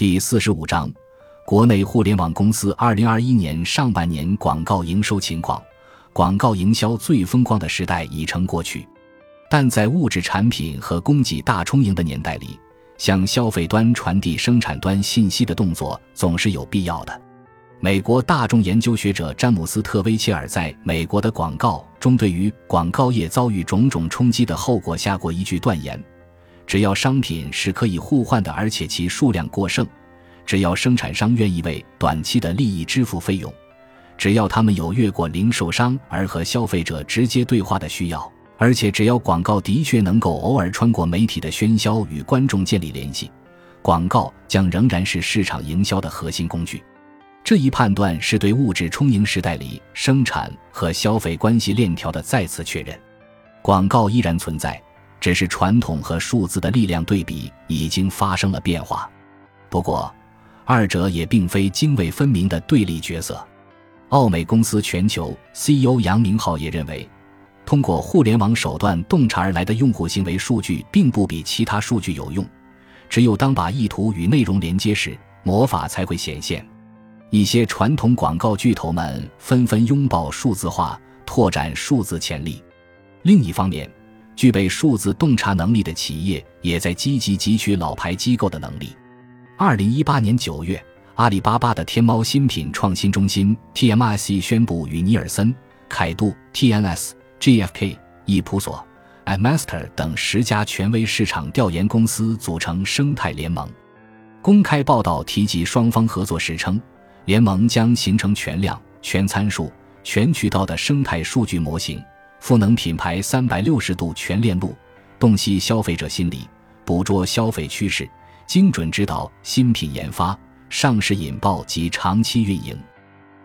第四十五章，国内互联网公司二零二一年上半年广告营收情况。广告营销最风光的时代已成过去，但在物质产品和供给大充盈的年代里，向消费端传递生产端信息的动作总是有必要的。美国大众研究学者詹姆斯特威切尔在《美国的广告》中，对于广告业遭遇种种冲击的后果下过一句断言。只要商品是可以互换的，而且其数量过剩；只要生产商愿意为短期的利益支付费用；只要他们有越过零售商而和消费者直接对话的需要；而且只要广告的确能够偶尔穿过媒体的喧嚣与观众建立联系，广告将仍然是市场营销的核心工具。这一判断是对物质充盈时代里生产和消费关系链条的再次确认。广告依然存在。只是传统和数字的力量对比已经发生了变化，不过，二者也并非泾渭分明的对立角色。奥美公司全球 CEO 杨明浩也认为，通过互联网手段洞察而来的用户行为数据并不比其他数据有用。只有当把意图与内容连接时，魔法才会显现。一些传统广告巨头们纷纷拥抱数字化，拓展数字潜力。另一方面，具备数字洞察能力的企业也在积极汲取老牌机构的能力。二零一八年九月，阿里巴巴的天猫新品创新中心 TMS 宣布与尼尔森、凯度、TNS、GFK、易普索、Master 等十家权威市场调研公司组成生态联盟。公开报道提及双方合作时称，联盟将形成全量、全参数、全渠道的生态数据模型。赋能品牌三百六十度全链路，洞悉消费者心理，捕捉消费趋势，精准指导新品研发、上市引爆及长期运营。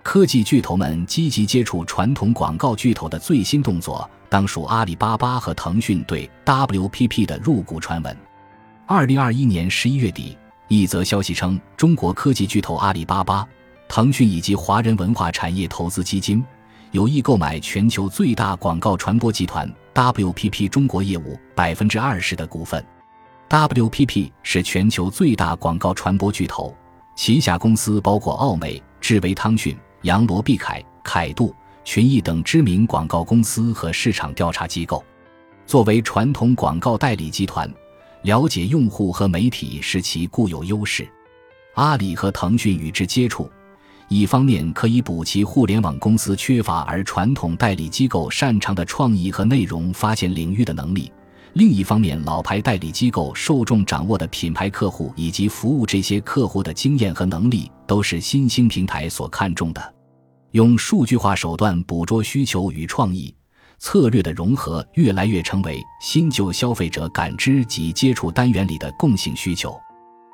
科技巨头们积极接触传统广告巨头的最新动作，当属阿里巴巴和腾讯对 WPP 的入股传闻。二零二一年十一月底，一则消息称，中国科技巨头阿里巴巴、腾讯以及华人文化产业投资基金。有意购买全球最大广告传播集团 WPP 中国业务百分之二十的股份。WPP 是全球最大广告传播巨头，旗下公司包括奥美、智维汤逊、杨罗碧凯、凯度、群益等知名广告公司和市场调查机构。作为传统广告代理集团，了解用户和媒体是其固有优势。阿里和腾讯与之接触。一方面可以补齐互联网公司缺乏而传统代理机构擅长的创意和内容发现领域的能力；另一方面，老牌代理机构受众掌握的品牌客户以及服务这些客户的经验和能力，都是新兴平台所看重的。用数据化手段捕捉需求与创意策略的融合，越来越成为新旧消费者感知及接触单元里的共性需求。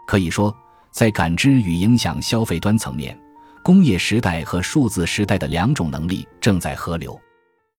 可以说，在感知与影响消费端层面。工业时代和数字时代的两种能力正在合流。